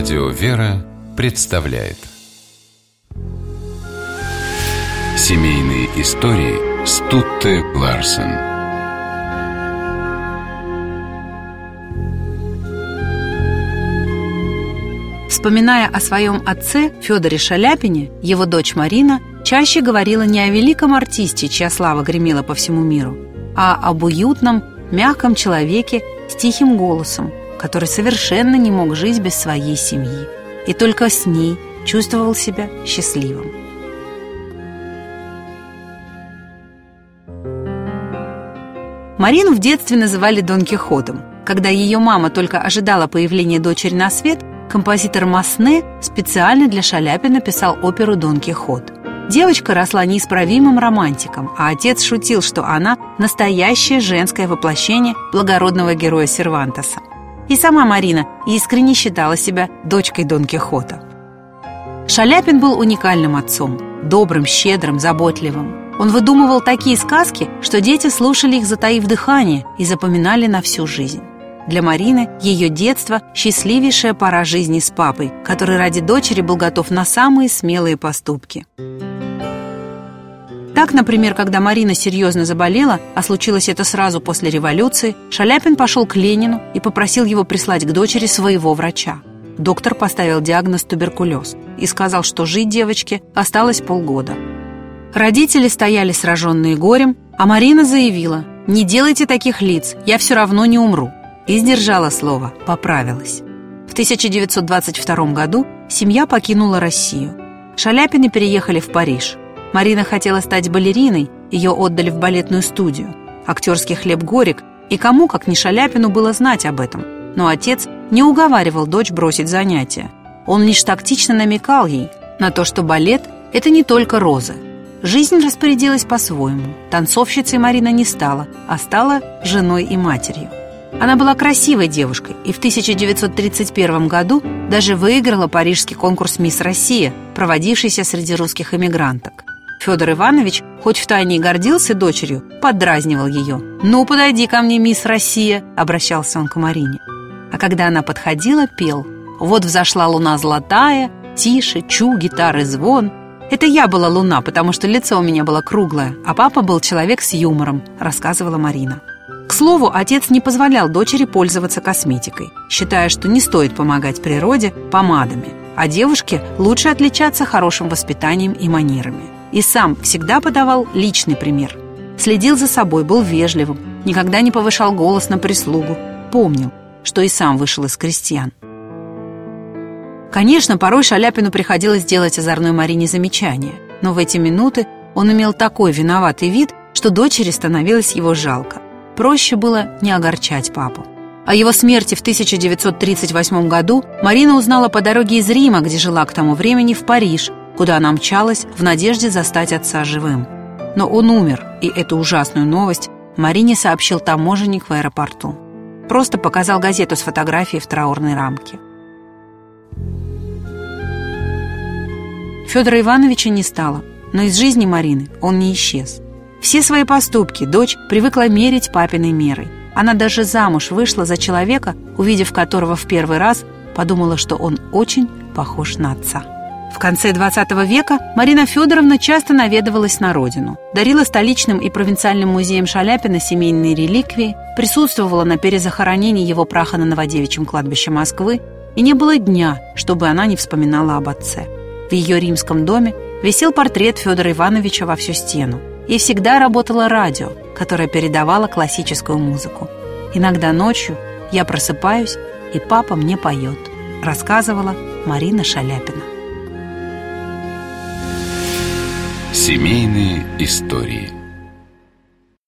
Радио «Вера» представляет. Семейные истории Стутте Ларсен. Вспоминая о своем отце Федоре Шаляпине, его дочь Марина чаще говорила не о великом артисте, чья слава гремела по всему миру, а об уютном, мягком человеке с тихим голосом, который совершенно не мог жить без своей семьи и только с ней чувствовал себя счастливым. Марину в детстве называли Дон Кихотом. Когда ее мама только ожидала появления дочери на свет, композитор Масне специально для Шаляпина писал оперу «Дон Кихот». Девочка росла неисправимым романтиком, а отец шутил, что она – настоящее женское воплощение благородного героя Сервантеса. И сама Марина искренне считала себя дочкой Дон Кихота. Шаляпин был уникальным отцом, добрым, щедрым, заботливым. Он выдумывал такие сказки, что дети слушали их, затаив дыхание, и запоминали на всю жизнь. Для Марины ее детство – счастливейшая пора жизни с папой, который ради дочери был готов на самые смелые поступки. Так, например, когда Марина серьезно заболела, а случилось это сразу после революции, Шаляпин пошел к Ленину и попросил его прислать к дочери своего врача. Доктор поставил диагноз туберкулез и сказал, что жить девочке осталось полгода. Родители стояли сраженные горем, а Марина заявила «Не делайте таких лиц, я все равно не умру». И сдержала слово, поправилась. В 1922 году семья покинула Россию. Шаляпины переехали в Париж. Марина хотела стать балериной, ее отдали в балетную студию. Актерский хлеб горек, и кому, как не Шаляпину, было знать об этом. Но отец не уговаривал дочь бросить занятия. Он лишь тактично намекал ей на то, что балет – это не только розы. Жизнь распорядилась по-своему. Танцовщицей Марина не стала, а стала женой и матерью. Она была красивой девушкой и в 1931 году даже выиграла парижский конкурс «Мисс Россия», проводившийся среди русских эмигранток. Федор Иванович, хоть втайне и гордился дочерью, поддразнивал ее. «Ну, подойди ко мне, мисс Россия», — обращался он к Марине. А когда она подходила, пел. «Вот взошла луна золотая, тише, чу, гитары звон». Это я была луна, потому что лицо у меня было круглое, а папа был человек с юмором, рассказывала Марина. К слову, отец не позволял дочери пользоваться косметикой, считая, что не стоит помогать природе помадами, а девушке лучше отличаться хорошим воспитанием и манерами и сам всегда подавал личный пример. Следил за собой, был вежливым, никогда не повышал голос на прислугу, помнил, что и сам вышел из крестьян. Конечно, порой Шаляпину приходилось делать озорной Марине замечания, но в эти минуты он имел такой виноватый вид, что дочери становилось его жалко. Проще было не огорчать папу. О его смерти в 1938 году Марина узнала по дороге из Рима, где жила к тому времени, в Париж, куда она мчалась в надежде застать отца живым. Но он умер, и эту ужасную новость Марине сообщил таможенник в аэропорту. Просто показал газету с фотографией в траурной рамке. Федора Ивановича не стало, но из жизни Марины он не исчез. Все свои поступки дочь привыкла мерить папиной мерой. Она даже замуж вышла за человека, увидев которого в первый раз, подумала, что он очень похож на отца. В конце XX века Марина Федоровна часто наведывалась на родину, дарила столичным и провинциальным музеям Шаляпина семейные реликвии, присутствовала на перезахоронении его праха на Новодевичьем кладбище Москвы, и не было дня, чтобы она не вспоминала об отце. В ее римском доме висел портрет Федора Ивановича во всю стену, и всегда работало радио, которое передавало классическую музыку. Иногда ночью я просыпаюсь, и папа мне поет, рассказывала Марина Шаляпина. Семейные истории